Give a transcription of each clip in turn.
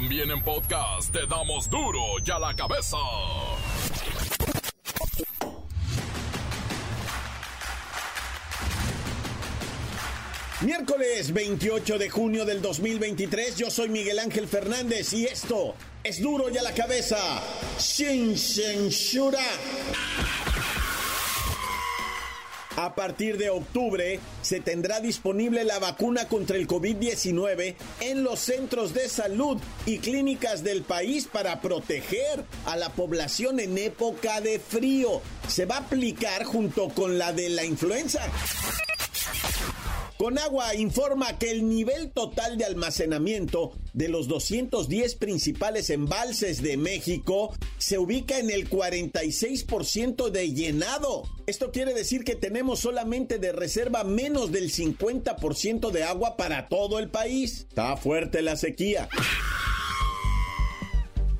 También en podcast te damos duro y a la cabeza. Miércoles 28 de junio del 2023, yo soy Miguel Ángel Fernández y esto es duro y a la cabeza, sin censura. A partir de octubre se tendrá disponible la vacuna contra el COVID-19 en los centros de salud y clínicas del país para proteger a la población en época de frío. Se va a aplicar junto con la de la influenza. Conagua informa que el nivel total de almacenamiento de los 210 principales embalses de México se ubica en el 46% de llenado. Esto quiere decir que tenemos solamente de reserva menos del 50% de agua para todo el país. Está fuerte la sequía.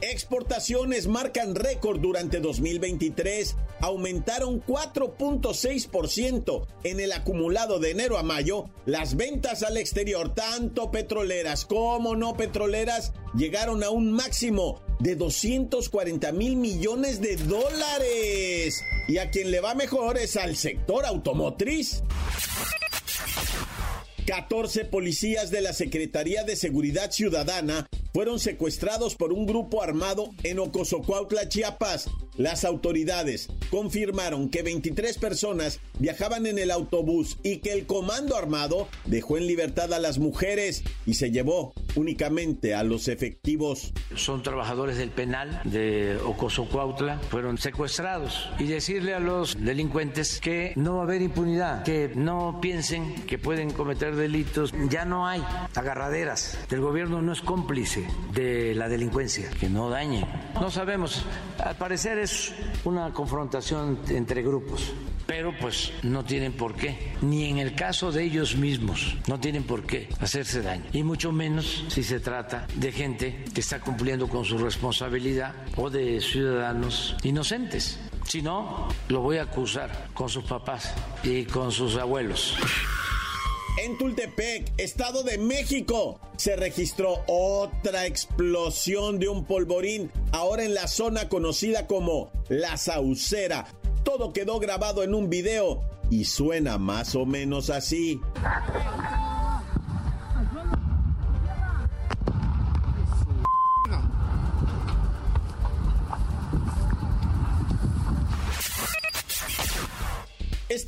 Exportaciones marcan récord durante 2023, aumentaron 4.6% en el acumulado de enero a mayo. Las ventas al exterior, tanto petroleras como no petroleras, llegaron a un máximo de 240 mil millones de dólares. Y a quien le va mejor es al sector automotriz. 14 policías de la Secretaría de Seguridad Ciudadana fueron secuestrados por un grupo armado en Ocosocuautla, Chiapas. Las autoridades confirmaron que 23 personas viajaban en el autobús y que el comando armado dejó en libertad a las mujeres y se llevó únicamente a los efectivos. Son trabajadores del penal de Ocosocuautla, fueron secuestrados y decirle a los delincuentes que no va a haber impunidad, que no piensen que pueden cometer delitos, ya no hay agarraderas, el gobierno no es cómplice de la delincuencia, que no dañe. No sabemos, al parecer una confrontación entre grupos, pero pues no tienen por qué, ni en el caso de ellos mismos, no tienen por qué hacerse daño, y mucho menos si se trata de gente que está cumpliendo con su responsabilidad o de ciudadanos inocentes. Si no, lo voy a acusar con sus papás y con sus abuelos. En Tultepec, Estado de México, se registró otra explosión de un polvorín, ahora en la zona conocida como La Saucera. Todo quedó grabado en un video y suena más o menos así.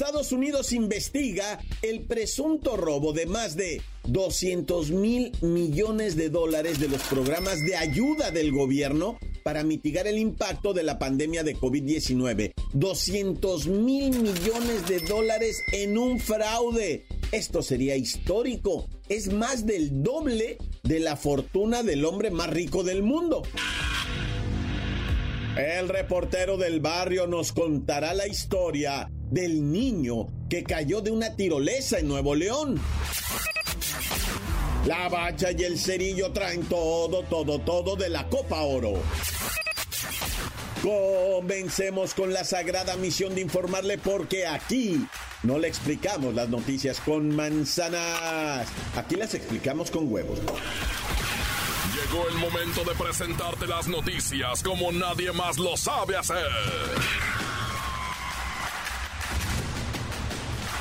Estados Unidos investiga el presunto robo de más de 200 mil millones de dólares de los programas de ayuda del gobierno para mitigar el impacto de la pandemia de COVID-19. 200 mil millones de dólares en un fraude. Esto sería histórico. Es más del doble de la fortuna del hombre más rico del mundo. El reportero del barrio nos contará la historia del niño que cayó de una tirolesa en Nuevo León. La bacha y el cerillo traen todo, todo, todo de la Copa Oro. Comencemos con la sagrada misión de informarle porque aquí no le explicamos las noticias con manzanas, aquí las explicamos con huevos. Llegó el momento de presentarte las noticias como nadie más lo sabe hacer.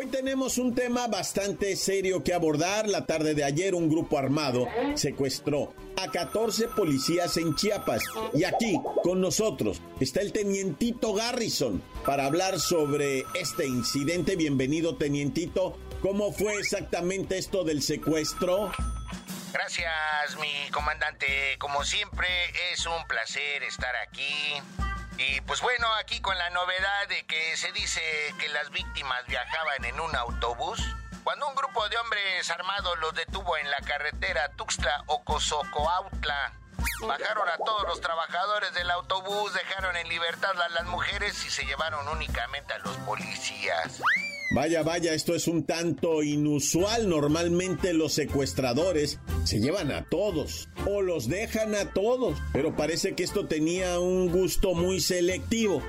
Hoy tenemos un tema bastante serio que abordar. La tarde de ayer un grupo armado secuestró a 14 policías en Chiapas. Y aquí con nosotros está el tenientito Garrison para hablar sobre este incidente. Bienvenido tenientito. ¿Cómo fue exactamente esto del secuestro? Gracias, mi comandante. Como siempre, es un placer estar aquí. Y pues bueno, aquí con la novedad de que se dice que las víctimas viajaban en un autobús. Cuando un grupo de hombres armados los detuvo en la carretera Tuxtla Ocosocoautla, Bajaron a todos los trabajadores del autobús, dejaron en libertad a las mujeres y se llevaron únicamente a los policías. Vaya, vaya, esto es un tanto inusual. Normalmente los secuestradores se llevan a todos o los dejan a todos, pero parece que esto tenía un gusto muy selectivo.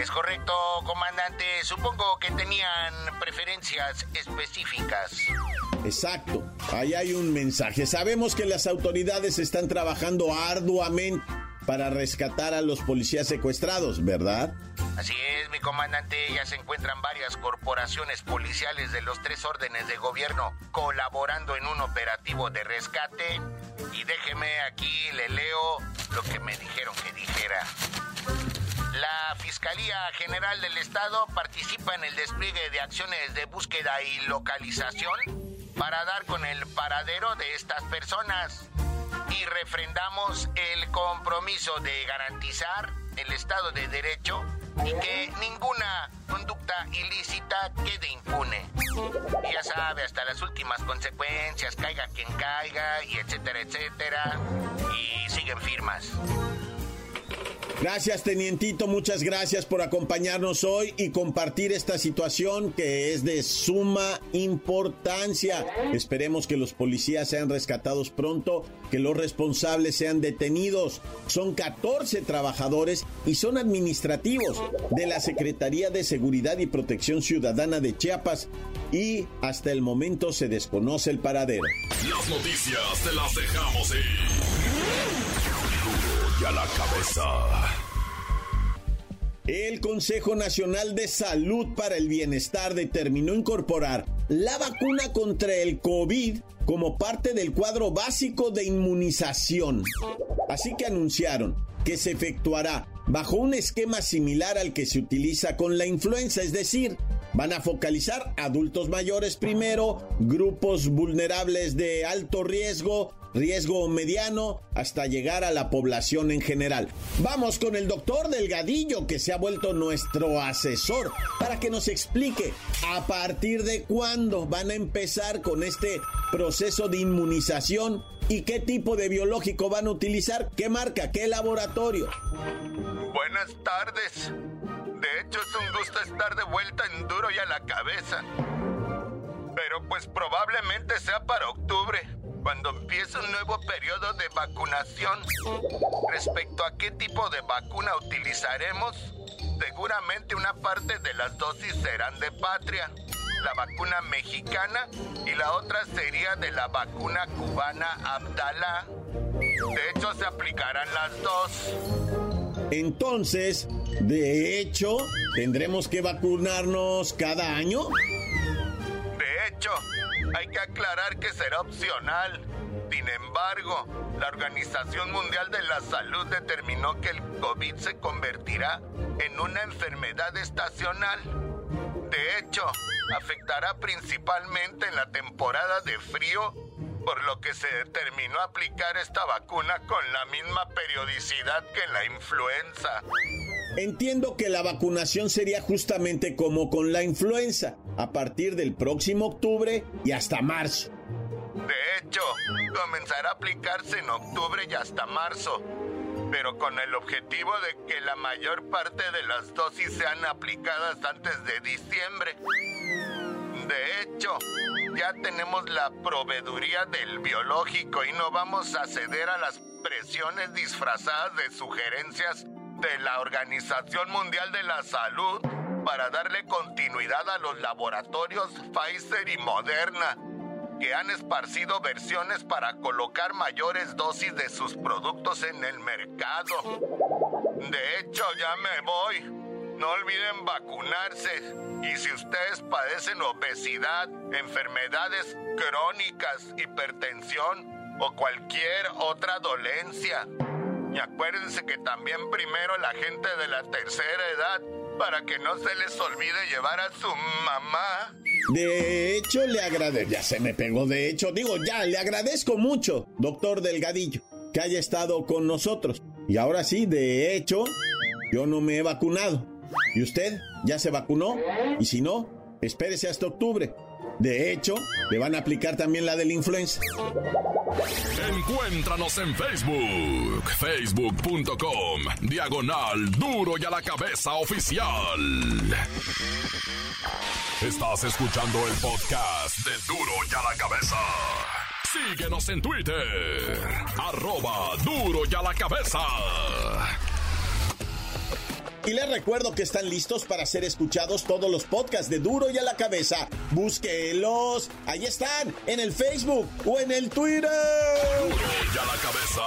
Es correcto, comandante. Supongo que tenían preferencias específicas. Exacto, ahí hay un mensaje. Sabemos que las autoridades están trabajando arduamente para rescatar a los policías secuestrados, ¿verdad? Así es, mi comandante, ya se encuentran varias corporaciones policiales de los tres órdenes de gobierno colaborando en un operativo de rescate. Y déjeme aquí, le leo lo que me dijeron que dijera. La Fiscalía General del Estado participa en el despliegue de acciones de búsqueda y localización para dar con el paradero de estas personas y refrendamos el compromiso de garantizar el Estado de Derecho y que ninguna conducta ilícita quede impune. Ya sabe, hasta las últimas consecuencias, caiga quien caiga, y etcétera, etcétera. Y siguen firmas. Gracias, tenientito, muchas gracias por acompañarnos hoy y compartir esta situación que es de suma importancia. Esperemos que los policías sean rescatados pronto, que los responsables sean detenidos. Son 14 trabajadores y son administrativos de la Secretaría de Seguridad y Protección Ciudadana de Chiapas y hasta el momento se desconoce el paradero. Las noticias te las dejamos ir la cabeza. El Consejo Nacional de Salud para el Bienestar determinó incorporar la vacuna contra el COVID como parte del cuadro básico de inmunización. Así que anunciaron que se efectuará bajo un esquema similar al que se utiliza con la influenza, es decir, van a focalizar adultos mayores primero, grupos vulnerables de alto riesgo, riesgo mediano, hasta llegar a la población en general. Vamos con el doctor Delgadillo, que se ha vuelto nuestro asesor, para que nos explique a partir de cuándo van a empezar con este proceso de inmunización y qué tipo de biológico van a utilizar, qué marca, qué laboratorio. Buenas tardes. De hecho, es un gusto estar de vuelta en duro y a la cabeza. Pero pues probablemente sea para octubre cuando empiece un nuevo periodo de vacunación. Respecto a qué tipo de vacuna utilizaremos, seguramente una parte de las dosis serán de patria, la vacuna mexicana y la otra sería de la vacuna cubana Abdala. De hecho, se aplicarán las dos. Entonces, de hecho, ¿tendremos que vacunarnos cada año? De hecho, hay que aclarar que será opcional. Sin embargo, la Organización Mundial de la Salud determinó que el COVID se convertirá en una enfermedad estacional. De hecho, afectará principalmente en la temporada de frío, por lo que se determinó aplicar esta vacuna con la misma periodicidad que la influenza. Entiendo que la vacunación sería justamente como con la influenza, a partir del próximo octubre y hasta marzo. De hecho, comenzará a aplicarse en octubre y hasta marzo, pero con el objetivo de que la mayor parte de las dosis sean aplicadas antes de diciembre. De hecho, ya tenemos la proveeduría del biológico y no vamos a ceder a las presiones disfrazadas de sugerencias de la Organización Mundial de la Salud para darle continuidad a los laboratorios Pfizer y Moderna, que han esparcido versiones para colocar mayores dosis de sus productos en el mercado. De hecho, ya me voy. No olviden vacunarse. Y si ustedes padecen obesidad, enfermedades crónicas, hipertensión o cualquier otra dolencia, y acuérdense que también primero la gente de la tercera edad, para que no se les olvide llevar a su mamá. De hecho, le agradezco, ya se me pegó, de hecho, digo, ya, le agradezco mucho, doctor Delgadillo, que haya estado con nosotros. Y ahora sí, de hecho, yo no me he vacunado. ¿Y usted ya se vacunó? Y si no, espérese hasta octubre. De hecho, le van a aplicar también la de la influenza. Encuéntranos en Facebook, facebook.com, diagonal duro y a la cabeza oficial. Estás escuchando el podcast de duro y a la cabeza. Síguenos en Twitter, arroba duro y a la cabeza. Y les recuerdo que están listos para ser escuchados todos los podcasts de Duro y a la Cabeza. Búsquelos. Ahí están, en el Facebook o en el Twitter. Duro y a la cabeza.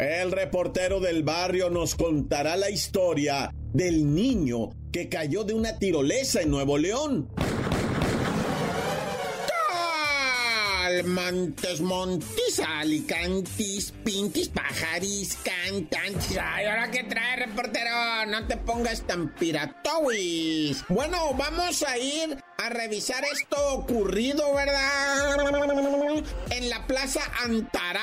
El reportero del barrio nos contará la historia del niño que cayó de una tirolesa en Nuevo León. Montes, montis, alicantis, pintis, pajaris, cantantes. Ay, ahora que trae, reportero, no te pongas tan piratowis. Bueno, vamos a ir a revisar esto ocurrido, ¿verdad? En la plaza Antara.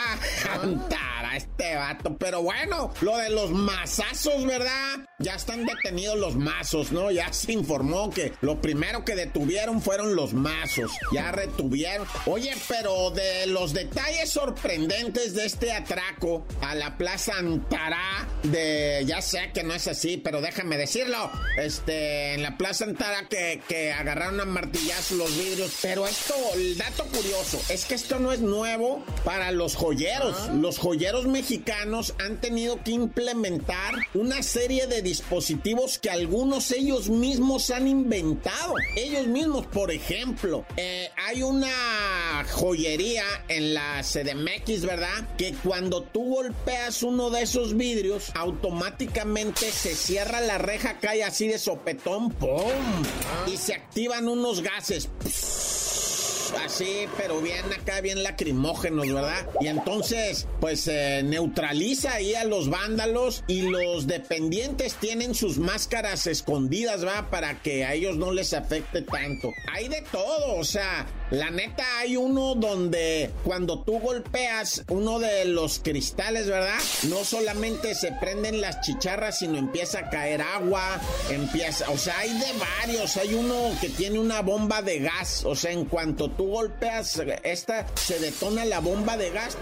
Este vato. Pero bueno, lo de los mazazos, ¿verdad? Ya están detenidos los mazos, ¿no? Ya se informó que lo primero que detuvieron fueron los mazos. Ya retuvieron. Oye, pero de los detalles sorprendentes de este atraco a la plaza Antara, de. Ya sé que no es así, pero déjame decirlo. Este, en la plaza Antara que, que agarraron a martillazos los vidrios. Pero esto, el dato curioso, es que esto no es nuevo para los joyeros. Los joyeros mexicanos han tenido que implementar una serie de dispositivos que algunos ellos mismos han inventado. Ellos mismos, por ejemplo, eh, hay una joyería en la CDMX, ¿verdad? Que cuando tú golpeas uno de esos vidrios, automáticamente se cierra la reja, cae así de sopetón, ¡pum! Y se activan unos gases. Así, pero bien acá, bien lacrimógenos, ¿verdad? Y entonces, pues eh, neutraliza ahí a los vándalos y los dependientes tienen sus máscaras escondidas, ¿va? Para que a ellos no les afecte tanto. Hay de todo, o sea, la neta hay uno donde cuando tú golpeas uno de los cristales, ¿verdad? No solamente se prenden las chicharras, sino empieza a caer agua, empieza, o sea, hay de varios, hay uno que tiene una bomba de gas, o sea, en cuanto tú golpeas esta, se detona la bomba de gas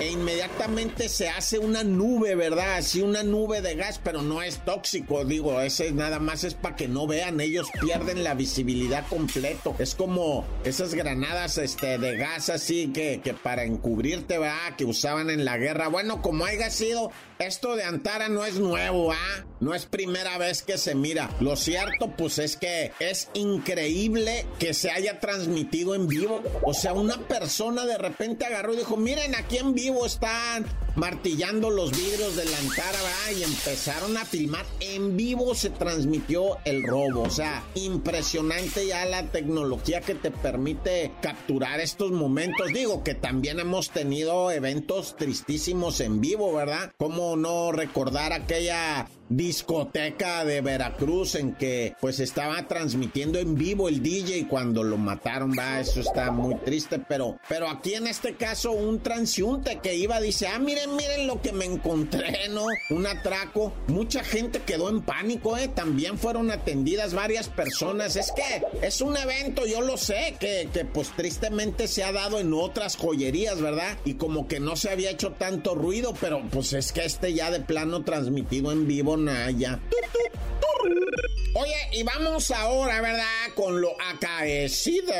e inmediatamente se hace una nube, ¿verdad? Así una nube de gas, pero no es tóxico, digo, ese nada más es para que no vean, ellos pierden la visibilidad completo. Es como esas granadas este, de gas así que, que para encubrirte, ¿verdad? Que usaban en la guerra. Bueno, como haya sido, esto de Antara no es nuevo, ¿ah? No es primera vez que se mira. Lo cierto, pues es que es increíble que se haya transmitido en vivo. O sea, una persona de repente agarró y dijo, miren, aquí en vivo están martillando los vidrios de la Antara, ¿verdad? Y empezaron a filmar. En vivo se transmitió el robo. O sea, impresionante ya la tecnología que te permite capturar estos momentos. Digo que también hemos tenido eventos tristísimos en vivo, ¿verdad? Como no recordar aquella discoteca de Veracruz en que pues estaba transmitiendo en vivo el DJ cuando lo mataron, va, eso está muy triste, pero pero aquí en este caso un transiunte que iba dice, "Ah, miren, miren lo que me encontré, ¿no? Un atraco." Mucha gente quedó en pánico, eh, también fueron atendidas varias personas. Es que es un evento, yo lo sé, que, que pues tristemente se ha dado en otras joyerías, ¿verdad? Y como que no se había hecho tanto ruido, pero pues es que este ya de plano transmitido en vivo Oye, y vamos ahora, ¿verdad? Con lo acaecido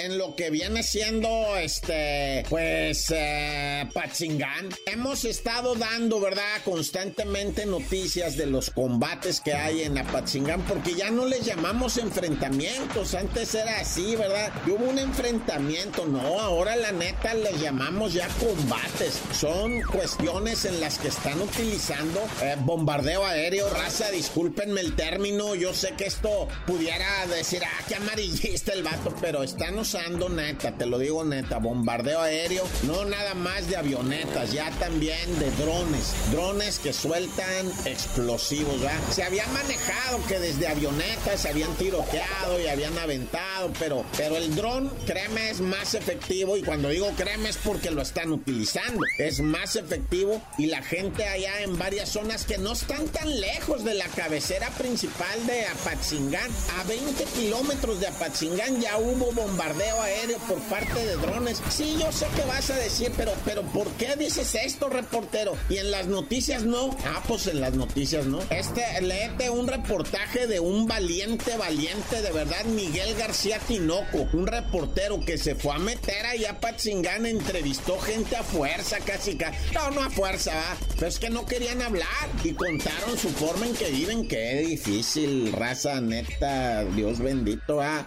en lo que viene siendo este pues eh, Pachingán. Hemos estado dando verdad constantemente noticias de los combates que hay en Apatzingán porque ya no les llamamos enfrentamientos. Antes era así verdad y hubo un enfrentamiento. No ahora la neta les llamamos ya combates. Son cuestiones en las que están utilizando eh, bombardeo aéreo. Raza discúlpenme el término. Yo sé que esto pudiera decir ah qué amarillista el vato pero están usando neta, te lo digo neta, bombardeo aéreo, no nada más de avionetas, ya también de drones, drones que sueltan explosivos. Se había manejado que desde avionetas se habían tiroteado y habían aventado, pero, pero el dron, créeme, es más efectivo y cuando digo créeme es porque lo están utilizando, es más efectivo y la gente allá en varias zonas que no están tan lejos de la cabecera principal de Apatzingán, a 20 kilómetros de Apatzingán ya hubo bombardeo bombardeo aéreo por parte de drones. Sí, yo sé que vas a decir, pero, pero ¿por qué dices esto, reportero? Y en las noticias no. Ah, pues en las noticias no. Este, léete un reportaje de un valiente, valiente, de verdad, Miguel García Tinoco, un reportero que se fue a meter allá a Patzingán, entrevistó gente a fuerza, casi, casi. No, no a fuerza, ¿va? pero es que no querían hablar y contaron su forma en que viven. Qué difícil, raza neta, Dios bendito, ¿ah?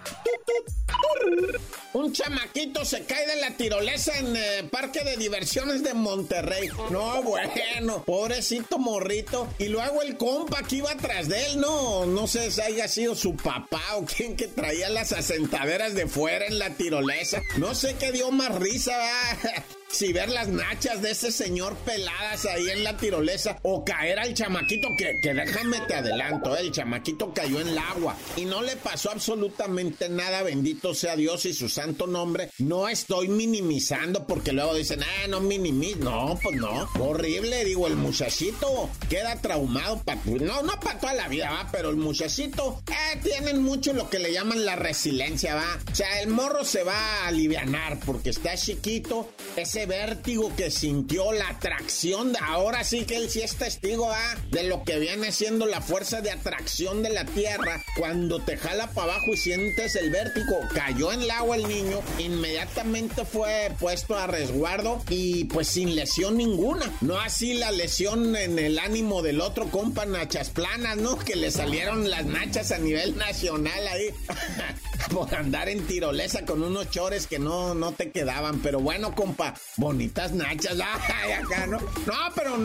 Un chamaquito se cae de la tirolesa en el eh, parque de diversiones de Monterrey. No, bueno, pobrecito morrito. Y luego el compa que iba atrás de él, no, no sé si haya sido su papá o quien que traía las asentaderas de fuera en la tirolesa. No sé qué dio más risa, ¿verdad? si ver las nachas de ese señor peladas ahí en la tirolesa o caer al chamaquito que, que déjame te adelanto, el chamaquito cayó en el agua y no le pasó absolutamente nada, bendito sea Dios y su santo nombre. No estoy minimizando porque luego dicen, ah, no minimiz, no, pues no, horrible, digo, el muchachito queda traumado, no, no para toda la vida, va, pero el muchachito, eh, tienen mucho lo que le llaman la resiliencia, va, o sea, el morro se va a alivianar porque está chiquito, ese vértigo que sintió, la atracción, ahora sí que él sí es testigo de lo que viene siendo la fuerza de atracción de la Tierra. Cuando te jala para abajo y sientes el vértigo, cayó en el agua el niño, inmediatamente fue puesto a resguardo y pues sin lesión ninguna. No así la lesión en el ánimo del otro compa Nachas Planas, ¿no? Que le salieron las nachas a nivel nacional ahí. por andar en tirolesa con unos chores que no, no te quedaban. Pero bueno, compa, bonitas nachas. Ay, acá, ¿no? No, pero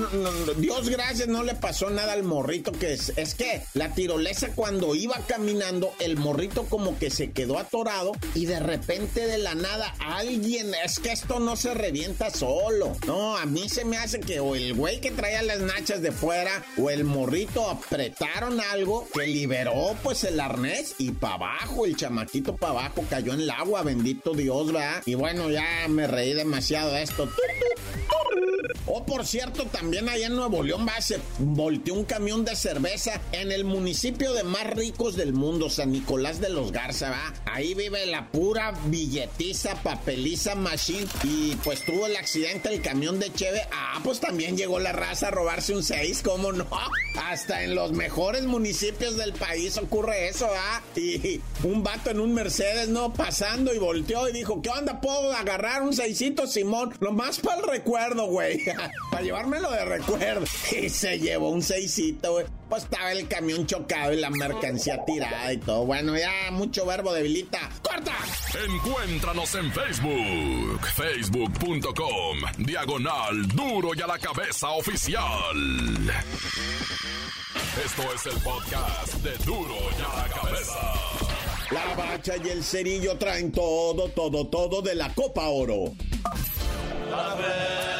Dios gracias, no le pasó nada al morrito. Que es, es que la tirolesa cuando iba caminando, el morrito como que se quedó atorado y de repente de la nada alguien, es que esto no se revienta solo. No, a mí se me hace que o el güey que traía las nachas de fuera o el morrito apretaron algo que liberó pues el arnés y para abajo el chamaquito para abajo cayó en el agua, bendito Dios, ¿verdad? Y bueno, ya me reí demasiado de esto. Por cierto, también allá en Nuevo León va, se volteó un camión de cerveza en el municipio de más ricos del mundo, San Nicolás de los Garza, va. Ahí vive la pura billetiza, papeliza machine. Y pues tuvo el accidente el camión de Cheve. Ah, pues también llegó la raza a robarse un 6, ¿cómo no? Hasta en los mejores municipios del país ocurre eso, ¿ah? Y un vato en un Mercedes, ¿no? Pasando y volteó y dijo, ¿qué onda? ¿Puedo agarrar un seisito, Simón? Lo más para el recuerdo, güey. para llevármelo de recuerdo. Y se llevó un seisito, güey. Pues estaba el camión chocado y la mercancía tirada y todo. Bueno, ya mucho verbo debilita. ¡Corta! Encuéntranos en Facebook. Facebook.com. Diagonal Duro y a la cabeza oficial. Esto es el podcast de Duro y a la cabeza. La bacha y el cerillo traen todo, todo, todo de la Copa Oro. sorpresita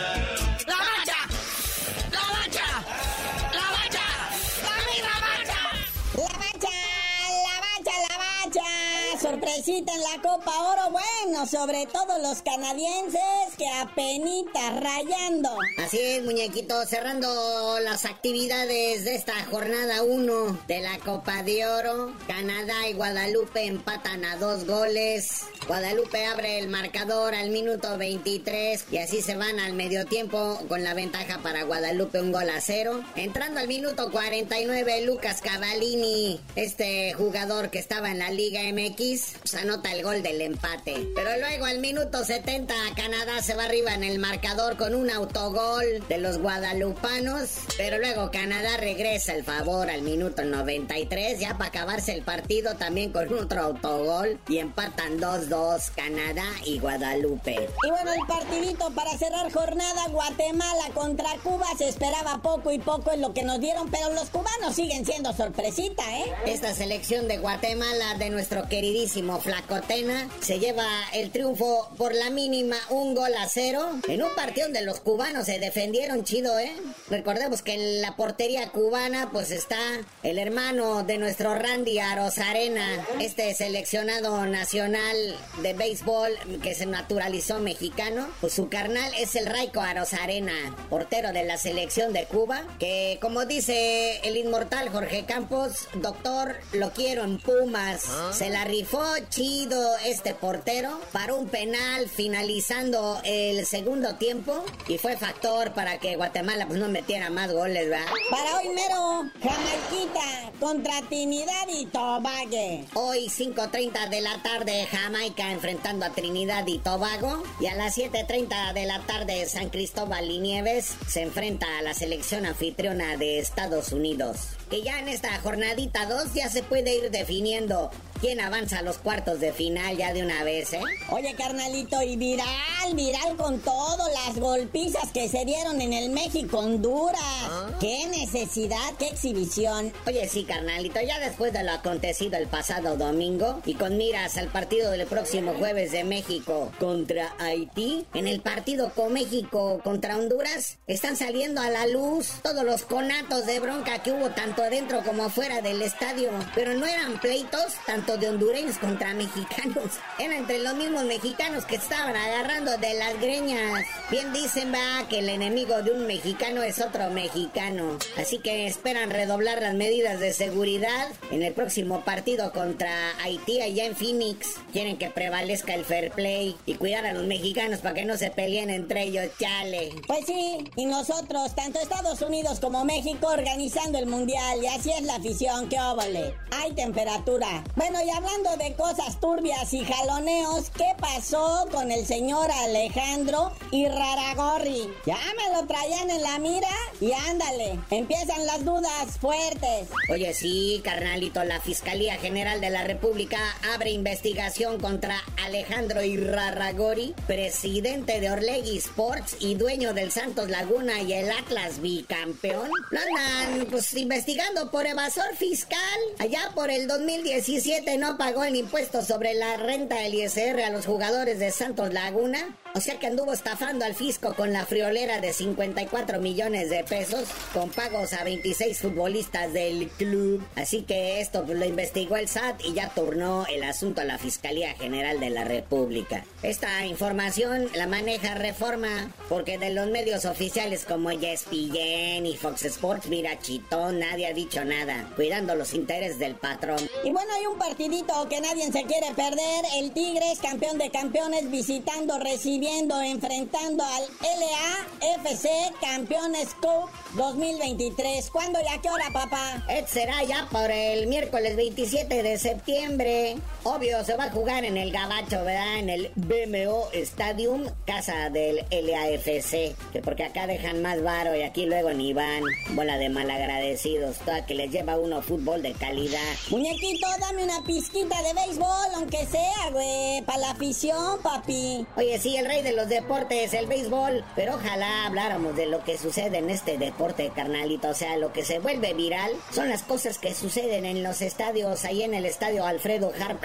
en la Copa Oro, bueno, sobre todo los canadienses que apenita rayando. Así es, muñequito, cerrando las actividades de esta jornada 1 de la Copa de Oro. Canadá y Guadalupe empatan a dos goles. Guadalupe abre el marcador al minuto 23 y así se van al medio tiempo con la ventaja para Guadalupe un gol a cero. Entrando al minuto 49, Lucas Cavallini, este jugador que estaba en la Liga MX, anota el gol del empate. Pero luego al minuto 70 Canadá se va arriba en el marcador con un autogol de los guadalupanos. Pero luego Canadá regresa el favor al minuto 93 ya para acabarse el partido también con otro autogol y empatan 2-2 Canadá y Guadalupe. Y bueno, el partidito para cerrar jornada Guatemala contra Cuba se esperaba poco y poco en lo que nos dieron, pero los cubanos siguen siendo sorpresita, ¿eh? Esta selección de Guatemala de nuestro queridísimo Flacotena se lleva el triunfo por la mínima un gol a cero en un partido donde los cubanos se defendieron chido, ¿eh? Recordemos que en la portería cubana pues está el hermano de nuestro Randy Arozarena, este seleccionado nacional de béisbol que se naturalizó mexicano, pues su carnal es el Raico Arozarena, portero de la selección de Cuba, que como dice el inmortal Jorge Campos, doctor, lo quiero en Pumas, ¿Ah? se la rifó chido este portero, paró un penal finalizando el segundo tiempo y fue factor para que Guatemala pues no metiera más goles, ¿verdad? Para hoy mero, Jamaiquita contra Trinidad y Tobago. Hoy 5.30 de la tarde Jamaica enfrentando a Trinidad y Tobago y a las 7.30 de la tarde San Cristóbal y Nieves se enfrenta a la selección anfitriona de Estados Unidos. Que ya en esta jornadita 2 ya se puede ir definiendo quién avanza a los cuartos de final ya de una vez, ¿eh? Oye, carnalito, y viral, viral con todo, las golpizas que se dieron en el México-Honduras. ¿Ah? ¡Qué necesidad, qué exhibición! Oye, sí, carnalito, ya después de lo acontecido el pasado domingo y con miras al partido del próximo jueves de México contra Haití, en el partido con México contra Honduras, están saliendo a la luz todos los conatos de bronca que hubo tanto adentro como afuera del estadio. Pero no eran pleitos, tanto de hondureños contra mexicanos. Era entre los mismos mexicanos que estaban agarrando de las greñas. Bien dicen, va, que el enemigo de un mexicano es otro mexicano. Así que esperan redoblar las medidas de seguridad en el próximo partido contra Haití allá en Phoenix. Quieren que prevalezca el fair play y cuidar a los mexicanos para que no se peleen entre ellos, chale. Pues sí, y nosotros, tanto Estados Unidos como México, organizando el mundial. Y así es la afición, qué óvole. Hay temperatura. Bueno, y hablando de cosas turbias y jaloneos, ¿qué pasó con el señor Alejandro y Raragorri? Ya me lo traían en la mira y ándale, empiezan las dudas fuertes. Oye, sí, carnalito, la Fiscalía General de la República abre investigación contra Alejandro Irraragori, presidente de Orlegui Sports y dueño del Santos Laguna y el Atlas bicampeón. Lo andan, pues, investigando por evasor fiscal allá por el 2017 no pagó el impuesto sobre la renta del ISR a los jugadores de Santos Laguna o sea que anduvo estafando al fisco con la friolera de 54 millones de pesos con pagos a 26 futbolistas del club. Así que esto lo investigó el SAT y ya turnó el asunto a la Fiscalía General de la República. Esta información la maneja Reforma porque de los medios oficiales como ESPN y Fox Sports, mira chitón, nadie ha dicho nada, cuidando los intereses del patrón. Y bueno, hay un partidito que nadie se quiere perder. El Tigres, campeón de campeones, visitando, recibiendo enfrentando al LAFC Campeones Cup 2023. ¿Cuándo y a qué hora, papá? será ya por el miércoles 27 de septiembre. Obvio, se va a jugar en el Gabacho, ¿verdad? En el BMO Stadium, casa del LAFC. Que porque acá dejan más varo y aquí luego ni van. Bola de malagradecidos. Toda que les lleva uno fútbol de calidad. Muñequito, dame una pizquita de béisbol, aunque sea, güey. Para la afición, papi. Oye, sí, el rey de los deportes, el béisbol. Pero ojalá habláramos de lo que sucede en este deporte, carnalito. O sea, lo que se vuelve viral son las cosas que suceden en los estadios. Ahí en el estadio Alfredo Harp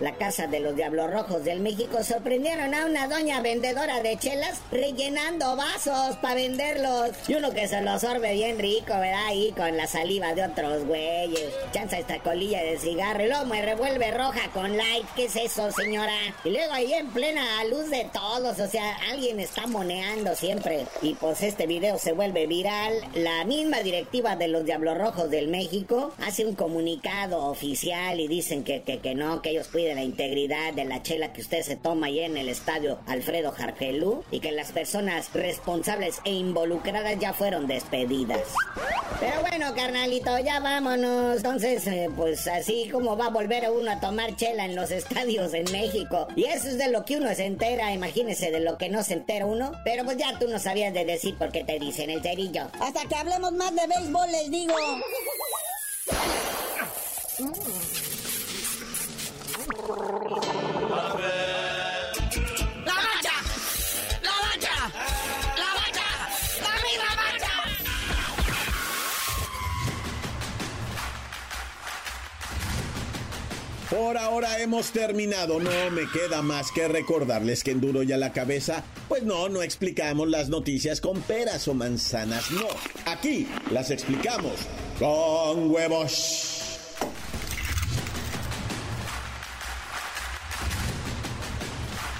la casa de los Diablos Rojos del México, sorprendieron a una doña vendedora de chelas rellenando vasos para venderlos. Y uno que se los sorbe bien rico, ¿verdad? Ahí con la saliva de otros güeyes. Chanza esta colilla de cigarro y luego me revuelve roja con light. ¿Qué es eso, señora? Y luego ahí en plena luz de todos, o sea, alguien está moneando siempre. Y pues este video se vuelve viral. La misma directiva de los Diablos Rojos del México hace un comunicado oficial y dicen que, que, que no, que ellos cuiden la integridad de la chela que usted se toma ahí en el estadio Alfredo Jargelú y que las personas responsables e involucradas ya fueron despedidas. Pero bueno, carnalito, ya vámonos. Entonces, eh, pues así como va a volver uno a tomar chela en los estadios en México. Y eso es de lo que uno se entera, de lo que no se entera uno. Pero pues ya tú no sabías de decir por qué te dicen el cerillo. Hasta que hablemos más de béisbol, les digo. Por ahora hemos terminado. No me queda más que recordarles que en Duro y a la cabeza, pues no, no explicamos las noticias con peras o manzanas, no. Aquí las explicamos con huevos.